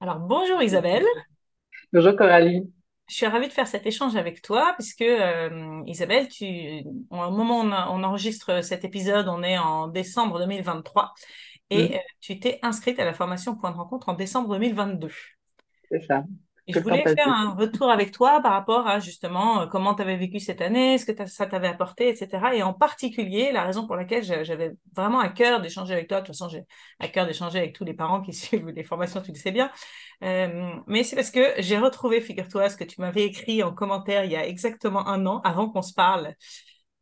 Alors, bonjour Isabelle. Bonjour Coralie. Je suis ravie de faire cet échange avec toi puisque euh, Isabelle, tu, au moment où on, on, enregistre cet épisode, on est en décembre 2023 et Mm, euh, tu t'es inscrite à la formation Point de rencontre en décembre 2022. c'est ça. Je voulais faire un retour avec toi par rapport à justement euh, comment tu avais vécu cette année, ce que ça t'avait apporté, etc. Et en particulier, la raison pour laquelle j'a- j'avais vraiment à cœur d'échanger avec toi, de toute façon, j'ai à cœur d'échanger avec tous les parents qui suivent les formations, tu le sais bien. Euh, mais c'est parce que j'ai retrouvé, figure-toi, ce que tu m'avais écrit en commentaire il y a exactement un an, avant qu'on se parle.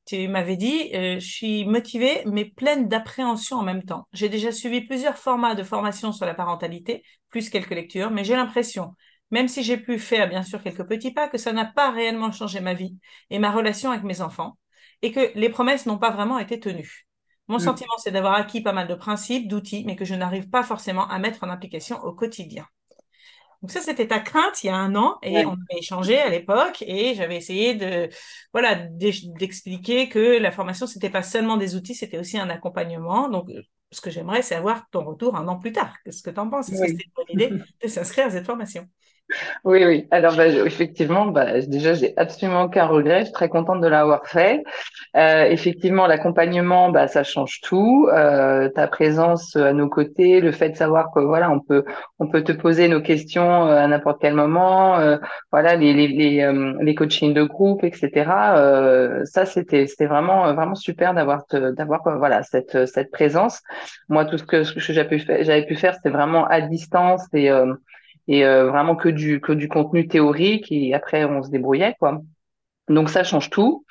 Tu m'avais dit, euh, je suis motivée, mais pleine d'appréhension en même temps. J'ai déjà suivi plusieurs formats de formation sur la parentalité, plus quelques lectures, mais j'ai l'impression, même si j'ai pu faire bien sûr quelques petits pas, que ça n'a pas réellement changé ma vie et ma relation avec mes enfants, et que les promesses n'ont pas vraiment été tenues. Mon Mm, sentiment, c'est d'avoir acquis pas mal de principes, d'outils, mais que je n'arrive pas forcément à mettre en application au quotidien. Donc ça, c'était ta crainte il y a un an et on avait échangé à l'époque et j'avais essayé de, voilà, d'ex- d'expliquer que la formation, c'était pas seulement des outils, c'était aussi un accompagnement. Donc, euh, ce que j'aimerais, c'est avoir ton retour un an plus tard. Qu'est-ce que tu en penses? Est-ce que c'était une bonne idée de s'inscrire à cette formation? Oui, oui. Alors, bah, effectivement, bah, déjà, j'ai absolument aucun regret. Je suis très contente de l'avoir fait. Euh, effectivement, l'accompagnement, bah, ça change tout. Euh, ta présence à nos côtés, le fait de savoir que voilà, on peut, on peut te poser nos questions euh, à n'importe quel moment. euh, voilà, les, les, les, euh, les coachings de groupe, etc. Euh, ça, c'était, c'était vraiment, vraiment super d'avoir, d'avoir, euh, voilà, cette, cette présence. Moi, tout ce que, j'avais pu faire, j'avais pu faire, c'était vraiment à distance et euh, et euh, vraiment que du que du contenu théorique et après on se débrouillait quoi. Donc ça change tout.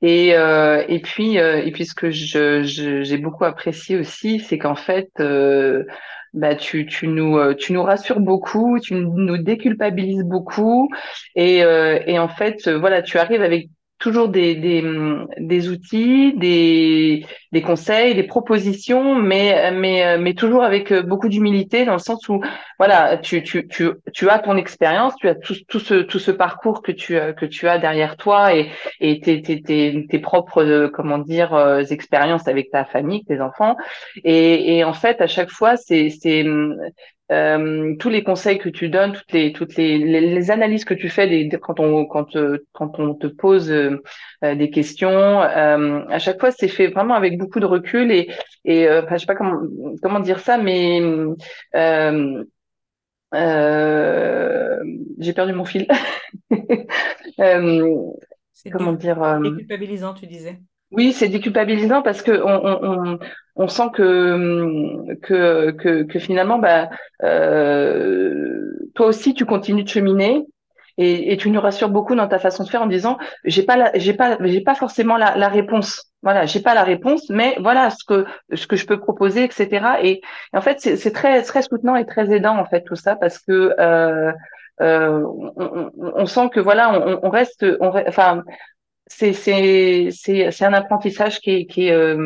Et euh, et puis euh, et puis ce que je j'ai beaucoup apprécié aussi, c'est qu'en fait bah tu tu nous tu nous rassures beaucoup, tu nous déculpabilises beaucoup et et en fait voilà, tu arrives avec toujours des des des outils, des des conseils, des propositions, mais mais mais toujours avec euh, beaucoup d'humilité dans le sens où voilà, tu tu tu tu as ton expérience, tu as tout tout ce tout ce parcours que tu que tu as derrière toi et et tes, tes, tes, tes propres, euh, comment dire, euh, expériences avec ta famille, tes enfants. Et, et en fait, à chaque fois, c'est euh, tous les conseils que tu donnes, toutes les, toutes les, les, les analyses que tu fais des, quand on, quand, euh, quand on te pose euh, euh, des questions, euh, à chaque fois, c'est fait vraiment avec beaucoup de recul et, et euh, enfin, je sais pas comment, comment dire ça, mais euh, euh, j'ai perdu mon fil. C'est comment dire euh, déculpabilisant, tu disais. Oui, c'est déculpabilisant parce que on, on, on, sent que, que, que, que finalement, bah, euh, toi aussi, tu continues de cheminer et, et tu nous rassures beaucoup dans ta façon de faire en disant, j'ai pas j'ai pas, j'ai pas forcément la, la réponse. Voilà, j'ai pas la réponse, mais voilà ce que, ce que je peux proposer, etc. Et, en fait, c'est, très, très soutenant et très aidant, en fait, tout ça parce que, euh, euh, on, on, on sent que voilà, on, on reste, enfin, c'est un apprentissage qui qui euh,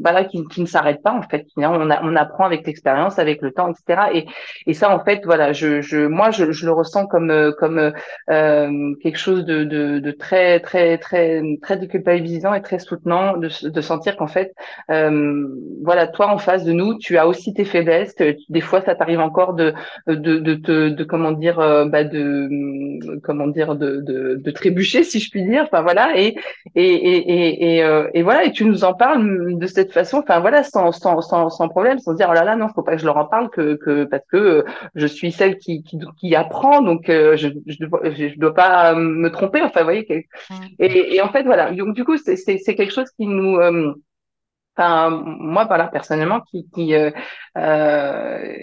bah là, qui, qui ne s'arrête pas en fait. On a, on apprend avec l'expérience avec le temps etc et et ça en fait voilà je je moi je, je le ressens comme euh, comme euh, quelque chose de, de de très très très très déculpabilisant et très soutenant de de sentir qu'en fait euh, voilà toi en face de nous tu as aussi tes faiblesses des fois ça t'arrive encore de de de de, comment dire euh, bah de comment dire de de trébucher si je puis dire. Enfin voilà et et et et et, euh, et voilà et tu nous en parles de cette façon enfin voilà sans sans sans sans problème sans dire oh là là non faut pas que je leur en parle que que parce que euh, je suis celle qui qui qui apprend donc euh, je je dois je dois pas me tromper enfin vous voyez Mm. et et en fait voilà donc du coup c'est c'est c'est quelque chose qui nous euh, Enfin, moi, voilà, personnellement, qui, qui, euh, euh,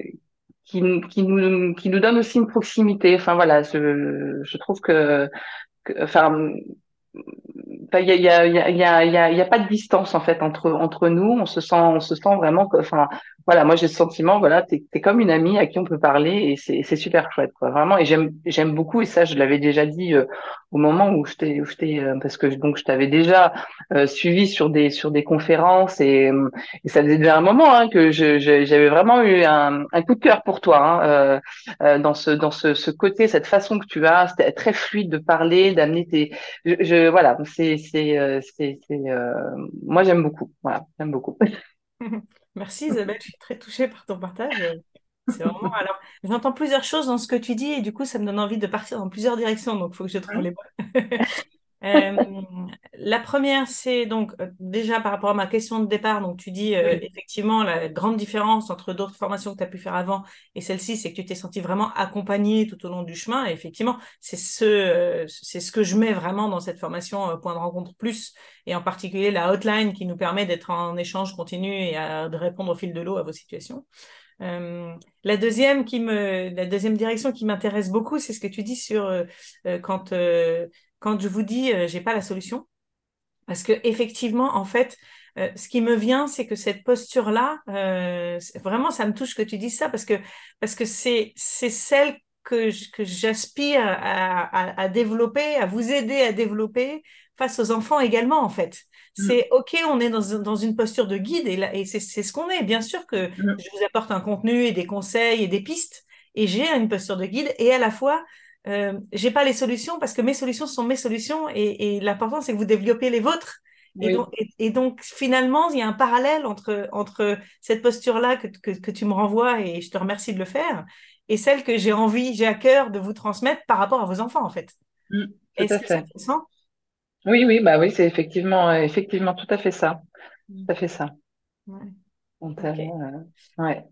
qui, qui nous, qui nous donne aussi une proximité. Enfin, voilà, je, je trouve que, que enfin, Enfin, il y a, y a, y a, y a, pas de distance en fait entre entre nous. On se sent, on se sent vraiment. Enfin, voilà, moi j'ai ce sentiment. Voilà, t'es t'es comme une amie à qui on peut parler et c'est super chouette. Vraiment. Et j'aime j'aime beaucoup et ça je l'avais déjà dit euh, au moment où je t'ai euh, parce que donc je t'avais déjà euh, suivi sur des sur des conférences et, ça faisait déjà un moment hein, que j'avais vraiment eu un coup de cœur pour toi hein, euh, dans ce dans ce ce côté cette façon que tu as. C'était très fluide de parler, d'amener tes je, je voilà, c'est c'est c'est moi j'aime beaucoup. Voilà, j'aime beaucoup. Merci Isabelle, je suis très touchée par ton partage. C'est vraiment. Alors, j'entends plusieurs choses dans ce que tu dis et du coup, ça me donne envie de partir dans plusieurs directions. Donc, il faut que je trouve les bonnes. Euh, la première, c'est donc euh, déjà par rapport à ma question de départ. Donc, tu dis euh, effectivement la grande différence entre d'autres formations que tu as pu faire avant et celle-ci, c'est que tu t'es senti vraiment accompagné tout au long du chemin. Et effectivement, c'est ce, c'est ce que je mets vraiment dans cette formation Point de rencontre plus et en particulier la hotline qui nous permet d'être en échange continu et de répondre au fil de l'eau à vos situations. la deuxième qui me, la deuxième direction qui m'intéresse beaucoup, c'est ce que tu dis sur quand quand je vous dis euh, j'ai pas la solution. Parce que effectivement, en fait, euh, ce qui me vient, c'est que cette posture-là, euh, vraiment, ça me touche que tu dises ça parce que parce que c'est c'est celle que j'aspire à, à, développer, à vous aider à développer face aux enfants également, en fait. Mm. C'est OK, on est dans, dans, une posture de guide et, et c'est ce qu'on est. Bien sûr que mm. je vous apporte un contenu et des conseils et des pistes et j'ai une posture de guide et à la fois, euh, j'ai pas les solutions parce que mes solutions sont mes solutions et, et l'important c'est que vous développez les vôtres. Et, donc, et, donc, finalement, il y a un parallèle entre, entre cette posture-là que, que, que, tu me renvoies et je te remercie de le faire et celle que j'ai envie, j'ai à cœur de vous transmettre par rapport à vos enfants en fait. Mmh, fait. Oui, oui, bah oui, c'est effectivement, effectivement tout à fait ça. Tout à fait ça. Ouais. Euh, ouais.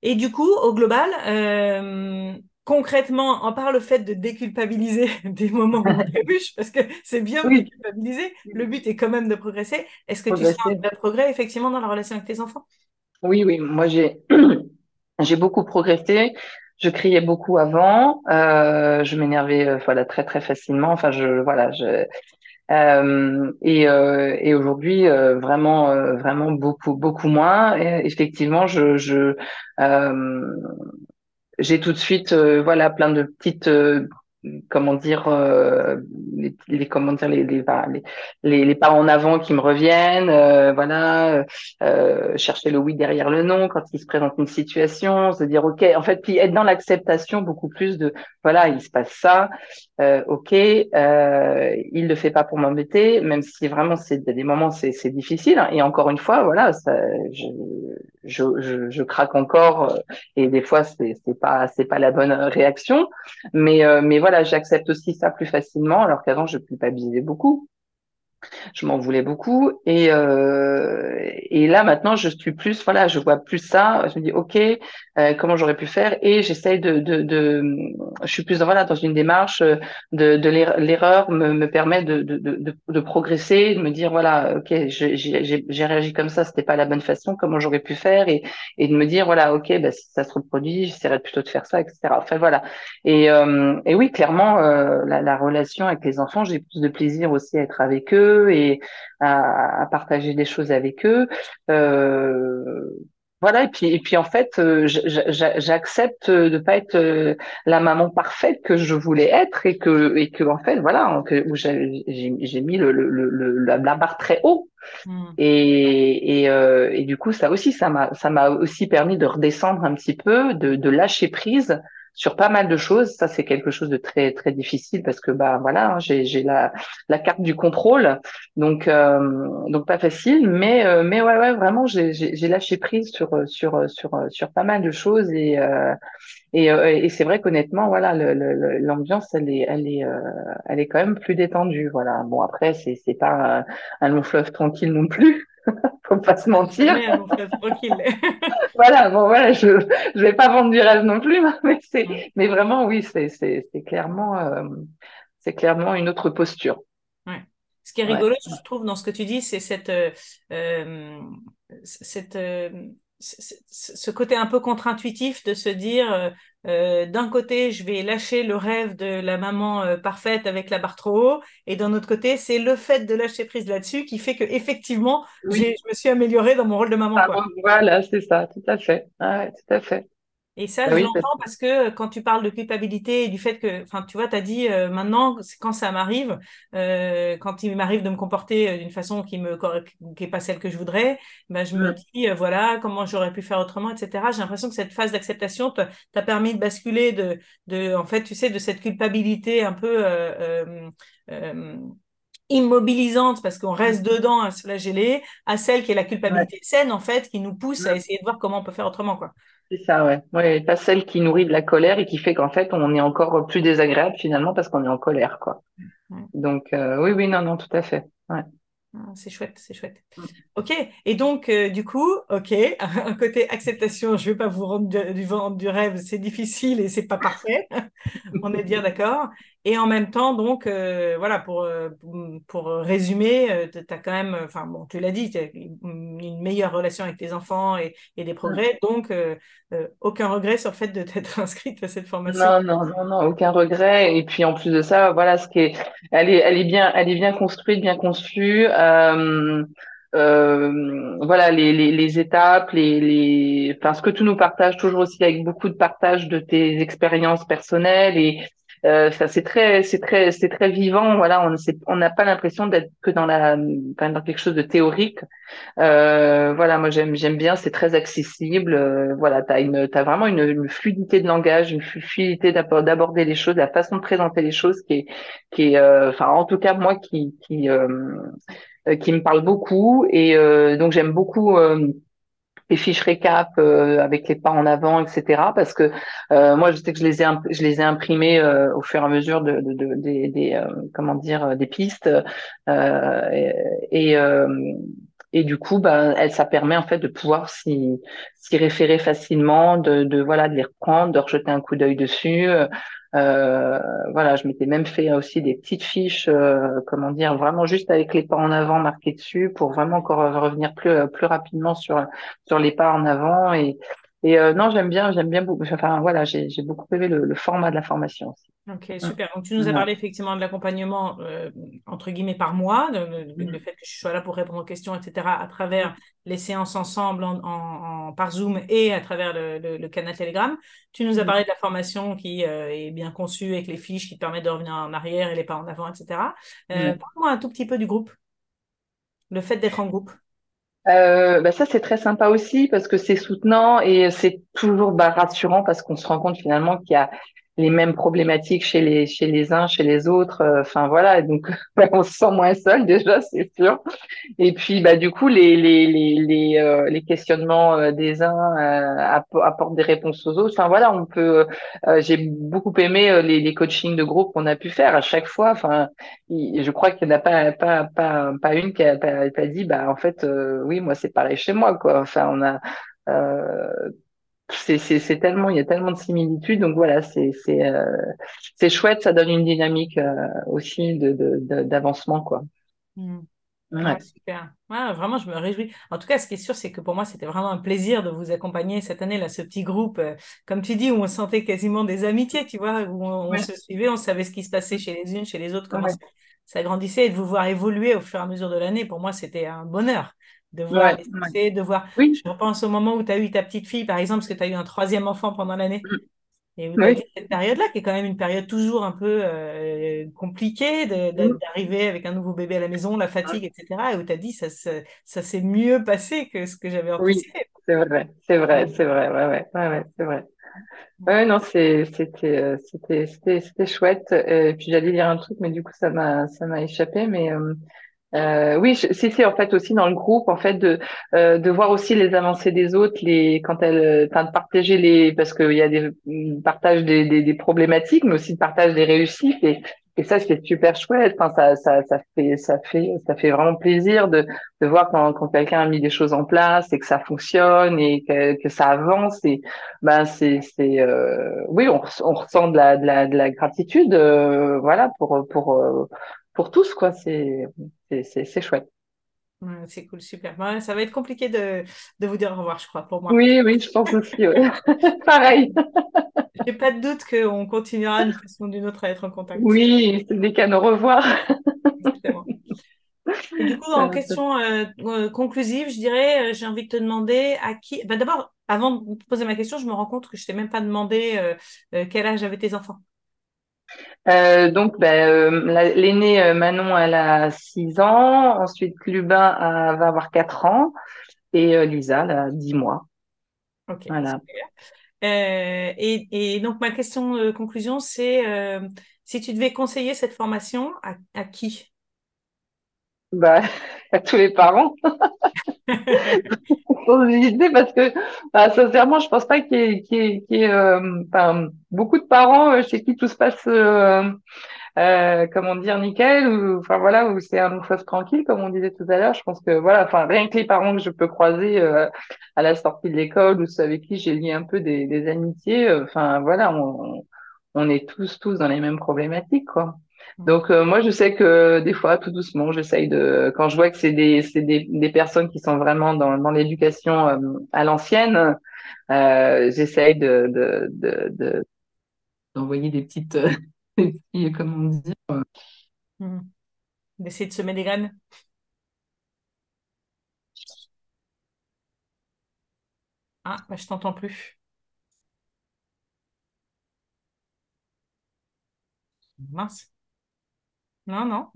Et du coup, au global, euh, concrètement, en part le fait de déculpabiliser des moments où on trébuche, parce que c'est bien de déculpabiliser, le but est quand même de progresser. Est-ce que tu sens un vrai progrès effectivement dans la relation avec tes enfants? Oui, oui, moi j'ai j'ai beaucoup progressé. Je criais beaucoup avant, euh, je m'énervais euh, voilà très très facilement. Enfin, je voilà, je euh, et, et aujourd'hui vraiment vraiment beaucoup beaucoup moins. Et effectivement, je, je j'ai tout de suite euh, voilà plein de petites euh, comment dire euh, les, comment dire les les, les, les, pas en avant qui me reviennent euh, voilà euh, chercher le oui derrière le non quand il se présente une situation se dire ok en fait puis être dans l'acceptation beaucoup plus de voilà il se passe ça euh, ok euh, il le fait pas pour m'embêter même si vraiment c'est des moments c'est c'est difficile hein. et encore une fois voilà ça, je, je, je, je craque encore et des fois c'est c'est pas c'est pas la bonne réaction mais mais voilà voilà, j'accepte aussi ça plus facilement, alors qu'avant, je culpabilisais beaucoup je m'en voulais beaucoup et euh, et là maintenant je suis plus voilà je vois plus ça. Je me dis ok euh, comment j'aurais pu faire? Et j'essaye de, de, de je suis plus voilà dans une démarche de, de l'erreur me, me permet de, de, de, de, progresser de me dire voilà ok j'ai réagi comme ça c'était pas la bonne façon comment j'aurais pu faire? Et et de me dire voilà ok bah, si ça se reproduit j'essaierai plutôt de faire ça etc enfin voilà. Et euh, et oui clairement euh, la, la relation avec les enfants j'ai plus de plaisir aussi à être avec eux et à, partager des choses avec eux. Euh, voilà, et puis, et puis en fait, euh, j'accepte de pas être euh, la maman parfaite que je voulais être et que, et que en fait, voilà, que, j'ai mis le, le, le, la barre très haut. Hmm. Et, et, euh, et, du coup, ça aussi, ça m'a, ça m'a aussi permis de redescendre un petit peu, de, de lâcher prise sur pas mal de choses. Ça, c'est quelque chose de très très difficile parce que bah voilà, hein, j'ai la la carte du contrôle, donc euh, donc pas facile. Mais euh, mais ouais ouais vraiment, j'ai lâché prise sur sur sur sur pas mal de choses et euh, et, et c'est vrai qu'honnêtement, voilà, l'ambiance, elle est, elle est, elle est quand même plus détendue. Voilà. Bon après, c'est, c'est pas un, un, long fleuve tranquille non plus, faut pas se mentir. voilà, bon voilà, je je vais pas vendre du rêve non plus, mais c'est mais vraiment oui, c'est c'est c'est clairement euh, c'est clairement une autre posture. Ouais. Ce qui est rigolo, je trouve, dans ce que tu dis, c'est cette euh, euh cette euh, ce côté un peu contre-intuitif de se dire euh, euh, d'un côté je vais lâcher le rêve de la maman euh, parfaite avec la barre trop haut et d'un autre côté c'est le fait de lâcher prise là-dessus qui fait que effectivement je me suis améliorée dans mon rôle de maman ah, voilà c'est ça tout à fait. Ah tout à fait et ça, bah je l'entends parce que euh, quand tu parles de culpabilité et du fait que, enfin, tu vois, tu as dit euh, maintenant, quand ça m'arrive, euh, quand il m'arrive de me comporter d'une façon qui me qui est pas celle que je voudrais, ben, je me dis, voilà, comment j'aurais pu faire autrement, etc. J'ai l'impression que cette phase d'acceptation t'a permis de basculer de, de, en fait, tu sais, de cette culpabilité un peu immobilisante parce qu'on reste dedans à se flageller, à celle qui est la culpabilité saine, en fait, qui nous pousse à essayer de voir comment on peut faire autrement, quoi. C'est ça, ouais. Ouais, pas celle qui nourrit de la colère et qui fait qu'en fait, on est encore plus désagréable finalement parce qu'on est en colère, quoi. Donc, euh, oui, oui, non, non, tout à fait. Ouais. Ah, c'est chouette, c'est chouette. Ok, et donc euh, du coup, ok, un côté acceptation, je ne vais pas vous rendre du, vent du rêve, c'est difficile et c'est pas parfait, on est bien d'accord. Et en même temps, donc, euh, voilà, pour, euh, pour résumer, tu as quand même, enfin bon, tu l'as dit, as une meilleure relation avec tes enfants et, et des progrès, donc aucun regret sur le fait de t'être inscrite à cette formation. Non, non, non, non, aucun regret. Et puis en plus de ça, voilà, ce qui est, elle est, elle est bien, elle est bien construite, bien conçue. Euh, euh, voilà les, les, les, étapes, les, les, enfin ce que tu nous partages toujours aussi avec beaucoup de partage de tes expériences personnelles et euh, ça c'est très c'est très c'est très vivant voilà on on n'a pas l'impression d'être que dans la dans quelque chose de théorique. Euh, voilà moi j'aime j'aime bien c'est très accessible euh, voilà t'as une t'as vraiment une, fluidité de langage une fluidité d'aborder les choses la façon de présenter les choses qui est qui est euh, enfin en tout cas moi qui qui euh, qui me parle beaucoup. Et donc j'aime beaucoup les fiches récap avec les pas en avant, etc. Parce que moi, je sais que je les ai, je les ai imprimées au fur et à mesure de, de, de des, des comment dire, des pistes et, et du coup, bah, elle, ça permet en fait de pouvoir s'y, s'y référer facilement, de, de voilà, de les reprendre, de rejeter un coup d'œil dessus. Euh, voilà, je m'étais même fait aussi des petites fiches, euh, comment dire, vraiment juste avec les pas en avant marqués dessus pour vraiment encore revenir plus plus rapidement sur sur les pas en avant et et euh, non, j'aime bien, j'aime bien beaucoup. Enfin voilà, j'ai j'ai beaucoup aimé le, le, format de la formation aussi. Ok, super. Donc tu nous as parlé effectivement de l'accompagnement euh, entre guillemets par mois, de, le fait que je sois là pour répondre aux questions, etc. à travers les séances ensemble en, en, par Zoom et à travers le, le, le, canal Telegram. Tu nous as mm. parlé de la formation qui euh, est bien conçue avec les fiches qui te permettent de revenir en arrière et les pas en avant, etc. Euh, mm. Parle-moi un tout petit peu du groupe, le fait d'être en groupe. Euh, bah ça c'est très sympa aussi parce que c'est soutenant et c'est toujours bah, rassurant parce qu'on se rend compte finalement qu'il y a les mêmes problématiques chez les chez les uns, chez les autres. Euh, enfin voilà, donc on se sent moins seul déjà, c'est sûr. Et puis bah du coup les les les les, euh, les questionnements euh, des uns apportent des réponses aux autres. Enfin voilà, on peut. J'ai beaucoup aimé les, les coachings de groupe qu'on a pu faire à chaque fois. Enfin, je crois qu'il n'y en a pas pas pas pas une qui a pas, pas dit bah en fait oui moi c'est pareil chez moi quoi. Enfin on a c'est tellement, il y a tellement de similitudes. Donc voilà, c'est c'est euh, c'est chouette, ça donne une dynamique euh, aussi de d'avancement quoi. Mmh. Ouais. super. Ouais, vraiment, je me réjouis. En tout cas, ce qui est sûr, c'est que pour moi, c'était vraiment un plaisir de vous accompagner cette année, là, ce petit groupe, euh, comme tu dis, où on sentait quasiment des amitiés, tu vois, où on, se suivait, on savait ce qui se passait chez les unes, chez les autres, comment ça, grandissait, et de vous voir évoluer au fur et à mesure de l'année, pour moi, c'était un bonheur de voir de voir. Oui. Je repense au moment où tu as eu ta petite fille, par exemple, parce que tu as eu un troisième enfant pendant l'année. Mm. Et vous avez cette période-là, qui est quand même une période toujours un peu euh, compliquée, mm. d'arriver avec un nouveau bébé à la maison, la fatigue, etc. Et où tu as dit, ça, ça, s'est mieux passé que ce que j'avais anticipé. Oui, c'est vrai, c'est vrai, c'est vrai, ouais, ouais, ouais, ouais c'est vrai. Ouais, non, euh, c'était, c'était, c'était, chouette. Et puis j'allais dire un truc, mais du coup, ça m'a, ça m'a échappé. Mais euh, euh, oui, c'est en fait aussi dans le groupe, en fait de euh, de voir aussi les avancées des autres, les quand elles, enfin de partager les parce qu'il y a des partage des, des, des, problématiques, mais aussi de partage des réussites. Et et ça c'est super chouette. Enfin ça ça ça fait ça fait ça fait vraiment plaisir de de voir quand quand quelqu'un a mis des choses en place et que ça fonctionne et que que ça avance. Et ben c'est c'est euh, oui on on ressent de la de la de la gratitude euh, voilà pour pour euh, pour tous quoi. C'est c'est chouette. c'est cool, super. ça va être compliqué de, de, vous dire au revoir, je crois, pour moi. Oui, oui, je pense aussi. Pareil. J'ai pas de doute qu'on continuera d'une façon ou d'une autre à être en contact. Oui, c'est des canaux au revoir. Exactement. Et du coup, en question euh, euh, conclusive, je dirais, euh, j'ai envie de te demander à qui. Bah, D'abord, avant de poser ma question, je me rends compte que je t'ai même pas demandé quel âge avaient tes enfants. Euh, donc, ben, euh, l'aînée euh, Manon, elle a 6 ans. Ensuite, Lubin va avoir 4 ans. Et Lisa, elle a 10 mois. Ok. Voilà. Et, et, donc, ma question de conclusion, c'est si tu devais conseiller cette formation, à, à qui? Bah, à tous les parents. parce que, bah, sincèrement, je pense pas qu'il y ait, y ait- euh, beaucoup de parents euh, chez qui tout se passe, euh, euh, comment dire, nickel, ou, enfin voilà, où c'est un long fleuve tranquille, comme on disait tout à l'heure. Je pense que voilà, enfin, rien que les parents que je peux croiser euh, à la sortie de l'école ou ceux avec qui j'ai lié un peu des, des amitiés, euh, enfin voilà, on, on est tous tous dans les mêmes problématiques, quoi. Donc euh, moi je sais que des fois tout doucement j'essaye de quand je vois que c'est des des, des personnes qui sont vraiment dans dans l'éducation euh, à l'ancienne euh, j'essaye de de de de- d'envoyer des petites comment dit Mhm. D'essayer de semer des graines. Ah, bah, je t'entends plus. Mince. Non, non.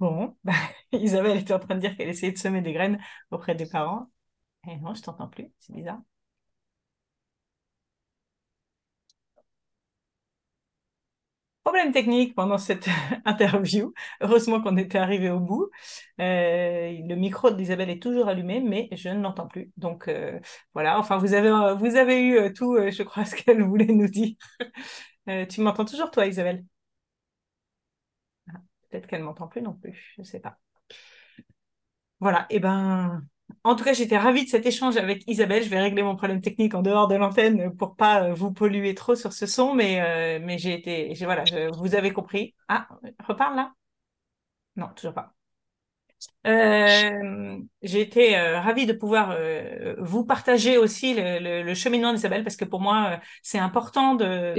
Bon, Isabelle était en train de dire qu'elle essayait de semer des graines auprès des parents. Et non, je t'entends plus. C'est bizarre. Problème technique pendant cette interview. Heureusement qu'on était arrivé au bout. Euh, le micro d'Isabelle est toujours allumé, mais je ne l'entends plus. Donc euh, voilà, enfin, vous avez, euh, vous avez eu tout, je crois, ce qu'elle voulait nous dire. Tu m'entends toujours, toi, Isabelle? Ah, Peut-être qu'elle m'entend plus non plus, je sais pas. Voilà, et ben, en tout cas, j'étais ravie de cet échange avec Isabelle. Je vais régler mon problème technique en dehors de l'antenne pour pas euh, vous polluer trop sur ce son, mais, euh, mais j'ai été, voilà, je- vous avez compris. Ah, reparle là? Non, toujours pas. Euh, j'ai été euh, ravie de pouvoir euh, vous partager aussi le, le, le cheminement d'Isabelle parce que pour moi, c'est important de...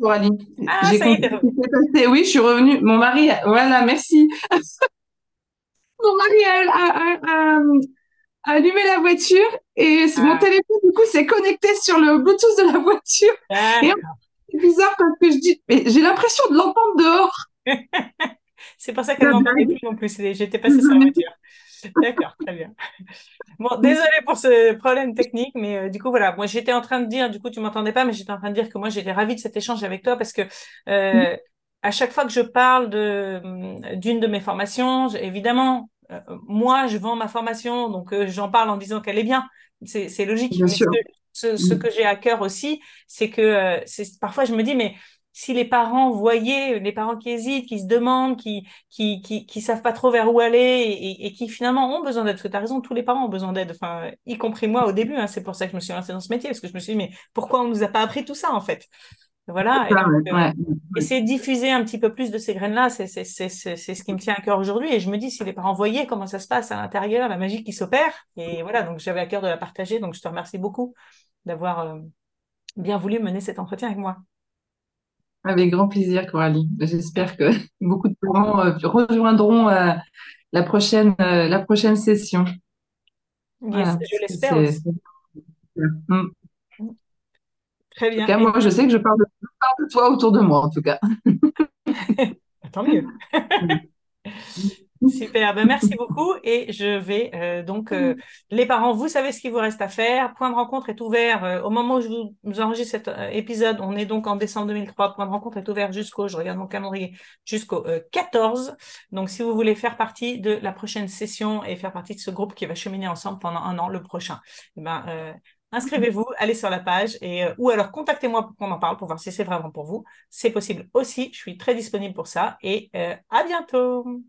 Coralie. Ah, J'ai passé. Oui, je suis revenue. Mon mari, a- voilà, merci. Mon mari a, a- a- a allumé la voiture et mon Ah, téléphone, du coup, s'est connecté sur le Bluetooth de la voiture. Et d'accord. c'est bizarre parce que je dis, mais j'ai l'impression de l'entendre dehors. C'est pour ça qu'elle m'entendait plus non plus. J'étais passée sur la voiture. D'accord, très bien. Bon, désolée pour ce problème technique, mais euh, du coup, voilà, moi j'étais en train de dire, du coup, tu m'entendais pas, mais j'étais en train de dire que moi j'étais ravie de cet échange avec toi parce que euh, à chaque fois que je parle de hum, d'une de mes formations, évidemment, moi je vends ma formation, donc euh, j'en parle en disant qu'elle est bien, c'est logique. Bien ce sûr. que, ce, ce que j'ai à cœur aussi, c'est que euh, parfois je me dis, mais si les parents voyaient, les parents qui hésitent, qui se demandent, qui qui, qui, qui savent pas trop vers où aller et qui finalement ont besoin d'aide. Parce que tu as raison, tous les parents ont besoin d'aide, enfin, y compris moi au début. Hein, c'est pour ça que je me suis lancée dans ce métier, parce que je me suis dit, mais pourquoi on nous a pas appris tout ça en fait? Voilà, Ça, ouais, euh, essayer de diffuser un petit peu plus de ces graines-là, c'est ce qui me tient à cœur aujourd'hui. Et je me dis, si les parents voyaient comment ça se passe à l'intérieur, la magie qui s'opère, et voilà, donc j'avais à cœur de la partager. Donc je te remercie beaucoup d'avoir euh, bien voulu mener cet entretien avec moi. Avec grand plaisir, Coralie. J'espère que beaucoup de parents euh, rejoindront la prochaine, la prochaine session. Yes, Voilà, je l'espère En tout bien. cas, moi, je sais que je parle de, je parle de toi autour de moi, en tout cas. tant mieux. Super, ben merci beaucoup et je vais euh, donc euh, les parents, vous savez ce qu'il vous reste à faire. Point de rencontre est ouvert euh, au moment où je vous, enregistre cet épisode. On est donc en décembre 2003. Point de rencontre est ouvert jusqu'au, je regarde mon calendrier, jusqu'au euh, 14. Donc si vous voulez faire partie de la prochaine session et faire partie de ce groupe qui va cheminer ensemble pendant un an le prochain, eh ben inscrivez-vous, allez sur la page et euh, ou alors contactez-moi pour qu'on en parle pour voir si c'est vraiment pour vous. C'est possible aussi. Je suis très disponible pour ça et euh, à bientôt.